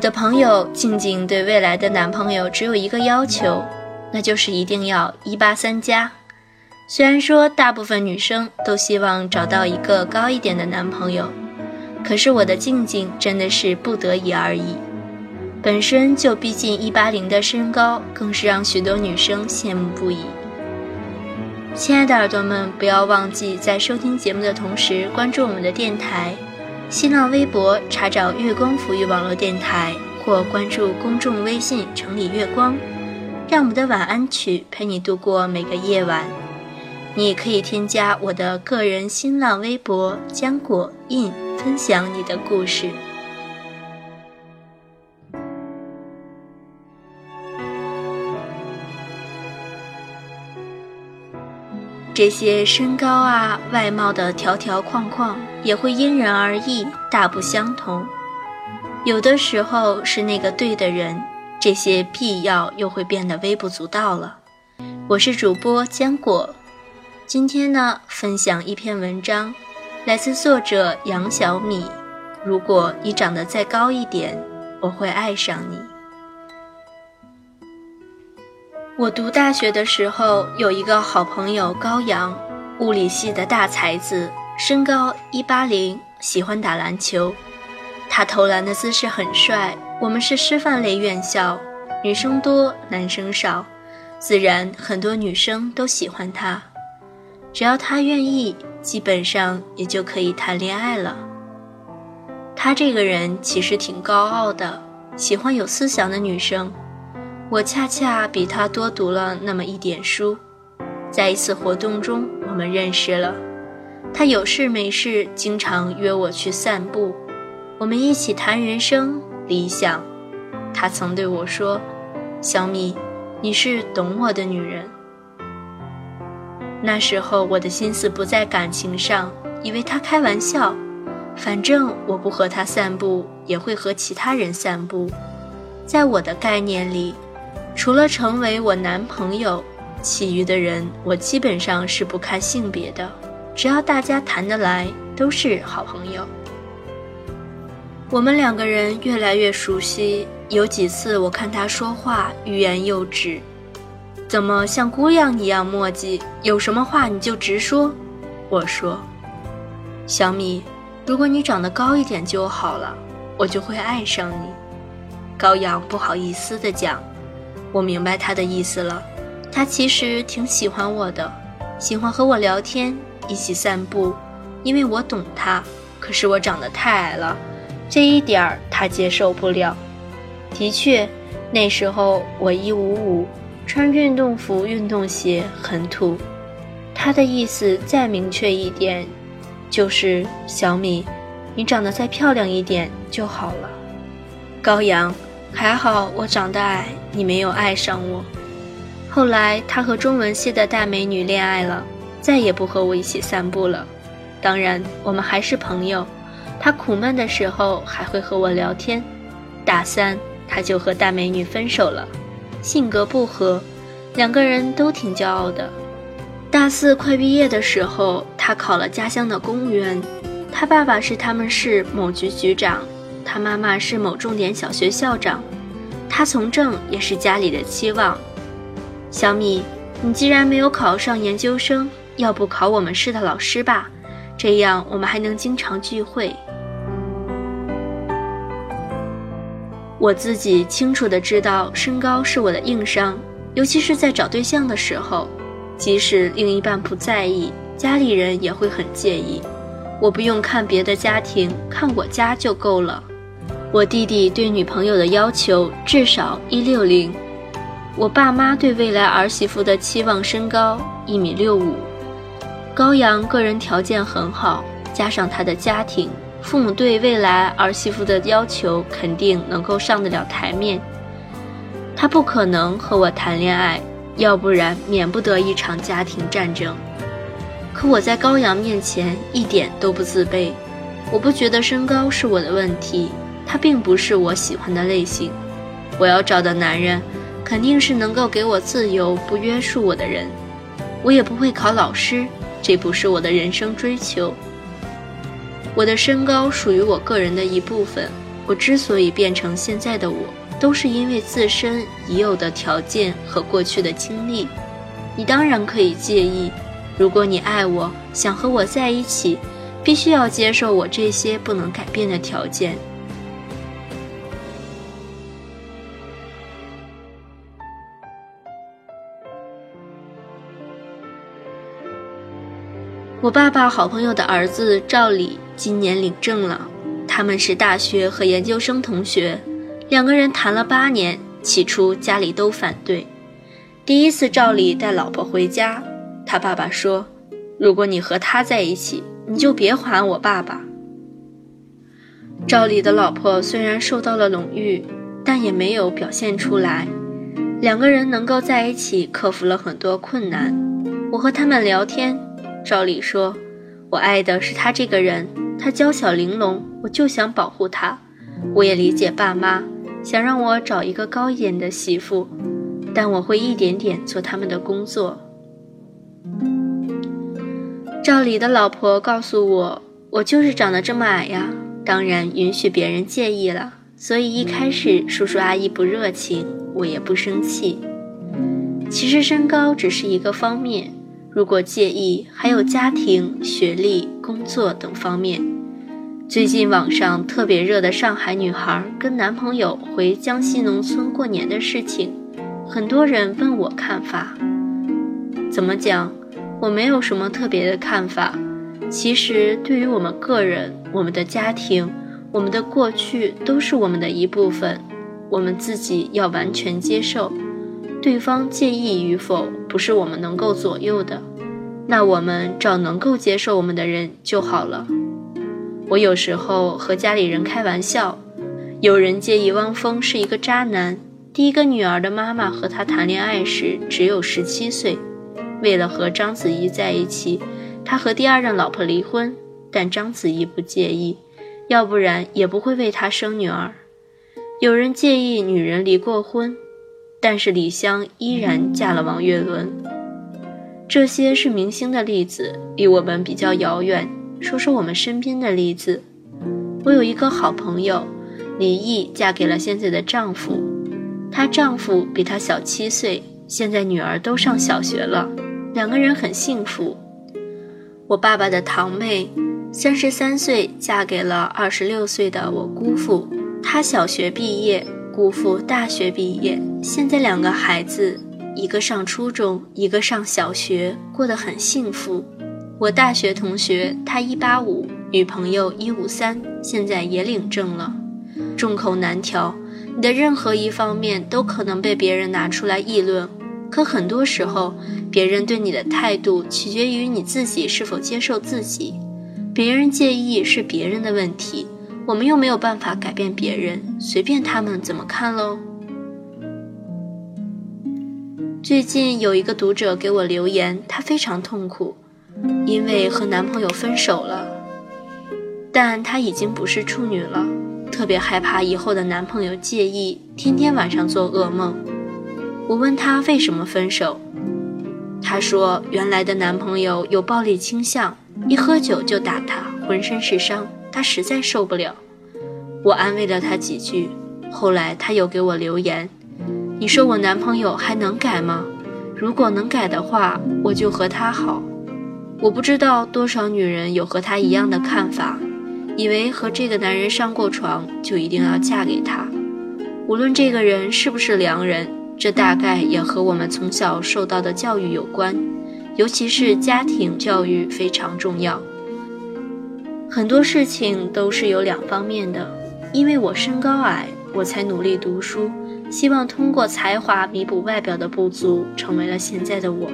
我的朋友静静对未来的男朋友只有一个要求，那就是一定要一八三加。虽然说大部分女生都希望找到一个高一点的男朋友，可是我的静静真的是不得已而已。本身就逼近一八零的身高，更是让许多女生羡慕不已。亲爱的耳朵们，不要忘记在收听节目的同时关注我们的电台，新浪微博查找“月光抚育网络电台”或关注公众微信“城里月光”，让我们的晚安曲陪你度过每个夜晚。你可以添加我的个人新浪微博“浆果印”，分享你的故事。这些身高啊、外貌的条条框框也会因人而异，大不相同。有的时候是那个对的人，这些必要又会变得微不足道了。我是主播坚果，今天呢，分享一篇文章，来自作者杨小米。如果你长得再高一点，我会爱上你。我读大学的时候，有一个好朋友高阳，物理系的大才子，身高一八零，喜欢打篮球。他投篮的姿势很帅。我们是师范类院校，女生多，男生少，自然很多女生都喜欢他。只要他愿意，基本上也就可以谈恋爱了。他这个人其实挺高傲的，喜欢有思想的女生。我恰恰比他多读了那么一点书，在一次活动中，我们认识了。他有事没事经常约我去散步，我们一起谈人生理想。他曾对我说：“小米，你是懂我的女人。”那时候我的心思不在感情上，以为他开玩笑。反正我不和他散步，也会和其他人散步。在我的概念里。除了成为我男朋友，其余的人我基本上是不看性别的，只要大家谈得来，都是好朋友。我们两个人越来越熟悉，有几次我看他说话欲言又止，怎么像姑娘一样磨叽？有什么话你就直说。我说：“小米，如果你长得高一点就好了，我就会爱上你。”高阳不好意思地讲。我明白他的意思了，他其实挺喜欢我的，喜欢和我聊天，一起散步，因为我懂他。可是我长得太矮了，这一点儿他接受不了。的确，那时候我一五五，穿运动服、运动鞋很土。他的意思再明确一点，就是小米，你长得再漂亮一点就好了。高阳。还好我长得矮，你没有爱上我。后来他和中文系的大美女恋爱了，再也不和我一起散步了。当然，我们还是朋友。他苦闷的时候还会和我聊天。大三他就和大美女分手了，性格不合，两个人都挺骄傲的。大四快毕业的时候，他考了家乡的公务员，他爸爸是他们市某局局长。他妈妈是某重点小学校长，他从政也是家里的期望。小米，你既然没有考上研究生，要不考我们市的老师吧？这样我们还能经常聚会。我自己清楚的知道，身高是我的硬伤，尤其是在找对象的时候，即使另一半不在意，家里人也会很介意。我不用看别的家庭，看我家就够了。我弟弟对女朋友的要求至少一六零，我爸妈对未来儿媳妇的期望身高一米六五。高阳个人条件很好，加上他的家庭，父母对未来儿媳妇的要求肯定能够上得了台面。他不可能和我谈恋爱，要不然免不得一场家庭战争。可我在高阳面前一点都不自卑，我不觉得身高是我的问题。他并不是我喜欢的类型，我要找的男人肯定是能够给我自由、不约束我的人。我也不会考老师，这不是我的人生追求。我的身高属于我个人的一部分，我之所以变成现在的我，都是因为自身已有的条件和过去的经历。你当然可以介意，如果你爱我，想和我在一起，必须要接受我这些不能改变的条件。我爸爸好朋友的儿子赵礼今年领证了，他们是大学和研究生同学，两个人谈了八年，起初家里都反对。第一次赵礼带老婆回家，他爸爸说：“如果你和他在一起，你就别喊我爸爸。”赵礼的老婆虽然受到了冷遇，但也没有表现出来。两个人能够在一起，克服了很多困难。我和他们聊天。照理说：“我爱的是他这个人，他娇小玲珑，我就想保护他。我也理解爸妈想让我找一个高一点的媳妇，但我会一点点做他们的工作。”赵礼的老婆告诉我：“我就是长得这么矮呀，当然允许别人介意了。所以一开始叔叔阿姨不热情，我也不生气。其实身高只是一个方面。”如果介意，还有家庭、学历、工作等方面。最近网上特别热的上海女孩跟男朋友回江西农村过年的事情，很多人问我看法。怎么讲？我没有什么特别的看法。其实对于我们个人、我们的家庭、我们的过去，都是我们的一部分，我们自己要完全接受。对方介意与否，不是我们能够左右的。那我们找能够接受我们的人就好了。我有时候和家里人开玩笑，有人介意汪峰是一个渣男。第一个女儿的妈妈和他谈恋爱时只有十七岁，为了和章子怡在一起，他和第二任老婆离婚，但章子怡不介意，要不然也不会为他生女儿。有人介意女人离过婚。但是李湘依然嫁了王岳伦。这些是明星的例子，离我们比较遥远。说说我们身边的例子，我有一个好朋友，李毅嫁给了现在的丈夫，她丈夫比她小七岁，现在女儿都上小学了，两个人很幸福。我爸爸的堂妹，三十三岁嫁给了二十六岁的我姑父，她小学毕业。姑父大学毕业，现在两个孩子，一个上初中，一个上小学，过得很幸福。我大学同学，他一八五，女朋友一五三，现在也领证了。众口难调，你的任何一方面都可能被别人拿出来议论。可很多时候，别人对你的态度取决于你自己是否接受自己。别人介意是别人的问题。我们又没有办法改变别人，随便他们怎么看喽。最近有一个读者给我留言，她非常痛苦，因为和男朋友分手了，但她已经不是处女了，特别害怕以后的男朋友介意，天天晚上做噩梦。我问她为什么分手，她说原来的男朋友有暴力倾向，一喝酒就打她，浑身是伤。她实在受不了，我安慰了她几句。后来她又给我留言：“你说我男朋友还能改吗？如果能改的话，我就和他好。”我不知道多少女人有和她一样的看法，以为和这个男人上过床就一定要嫁给他。无论这个人是不是良人，这大概也和我们从小受到的教育有关，尤其是家庭教育非常重要。很多事情都是有两方面的，因为我身高矮，我才努力读书，希望通过才华弥补外表的不足，成为了现在的我。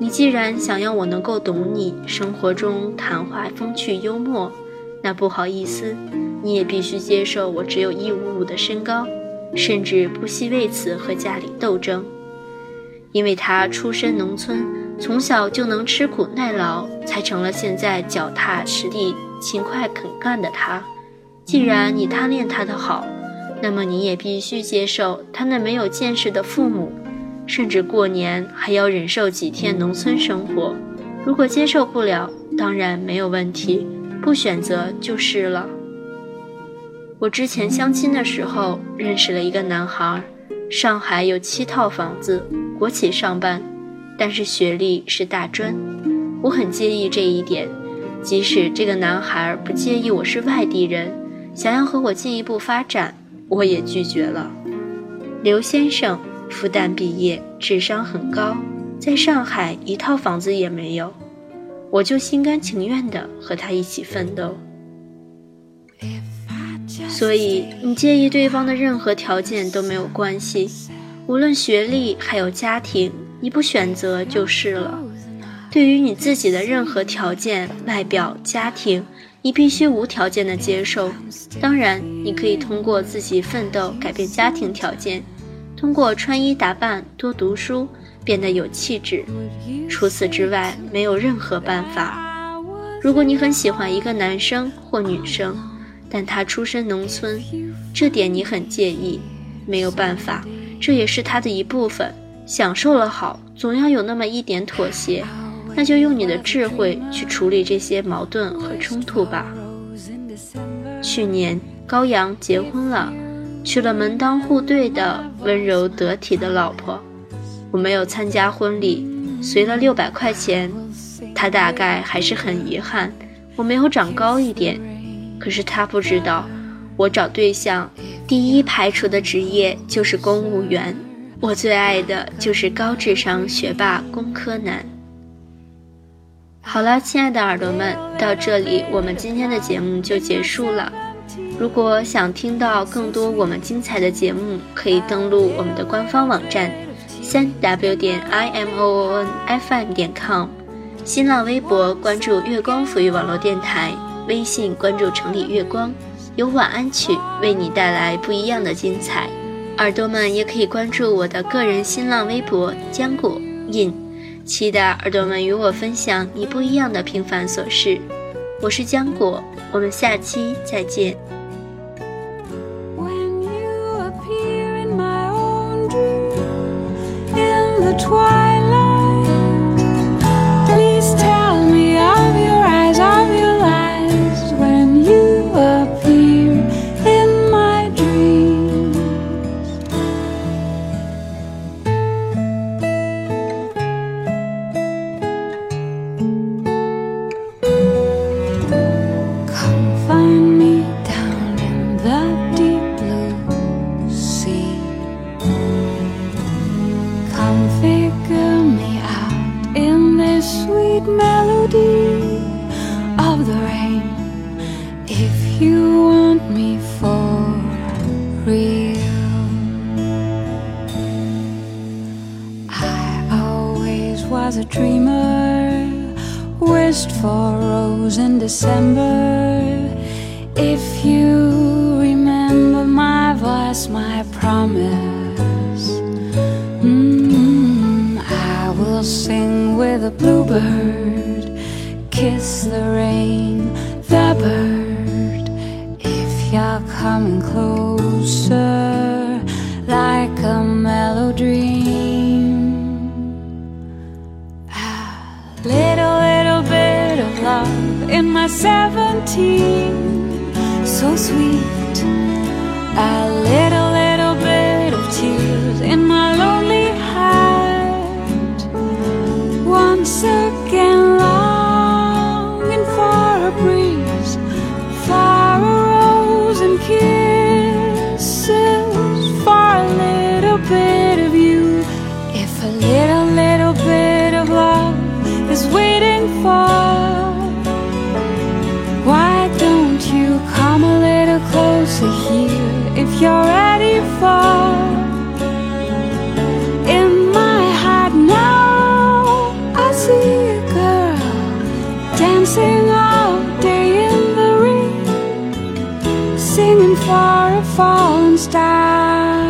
你既然想要我能够懂你，生活中谈话风趣幽默，那不好意思，你也必须接受我只有一五五的身高，甚至不惜为此和家里斗争，因为他出身农村。从小就能吃苦耐劳，才成了现在脚踏实地、勤快肯干的他。既然你贪恋他的好，那么你也必须接受他那没有见识的父母，甚至过年还要忍受几天农村生活。如果接受不了，当然没有问题，不选择就是了。我之前相亲的时候认识了一个男孩，上海有七套房子，国企上班，但是学历是大专。我很介意这一点，即使这个男孩不介意我是外地人，想要和我进一步发展，我也拒绝了。刘先生复旦毕业，智商很高，在上海一套房子也没有，我就心甘情愿地和他一起奋斗。所以，你介意对方的任何条件都没有关系，无论学历还有家庭，你不选择就是了。对于你自己的任何条件、外表、家庭，你必须无条件的接受。当然，你可以通过自己奋斗改变家庭条件，通过穿衣打扮、多读书变得有气质。除此之外，没有任何办法。如果你很喜欢一个男生或女生，但他出身农村，这点你很介意，没有办法，这也是他的一部分。享受了好，总要有那么一点妥协。那就用你的智慧去处理这些矛盾和冲突吧。去年高阳结婚了，娶了门当户对的温柔得体的老婆。我没有参加婚礼，随了六百块钱。他大概还是很遗憾，我没有长高一点。可是他不知道，我找对象第一排除的职业就是公务员。我最爱的就是高智商学霸工科男。好了，亲爱的耳朵们，到这里我们今天的节目就结束了。如果想听到更多我们精彩的节目，可以登录我们的官方网站三 w 点 i m o o n f m 点 com，新浪微博关注月光抚育网络电台，微信关注城里月光，有晚安曲为你带来不一样的精彩。耳朵们也可以关注我的个人新浪微博浆果印。期待耳朵们与我分享你不一样的平凡琐事。我是浆果，我们下期再见。December. If you remember my voice, my promise, mm, I will sing with a bluebird, kiss the rain, the bird. If you're coming closer, seventeen, so sweet. I live. for a fallen star.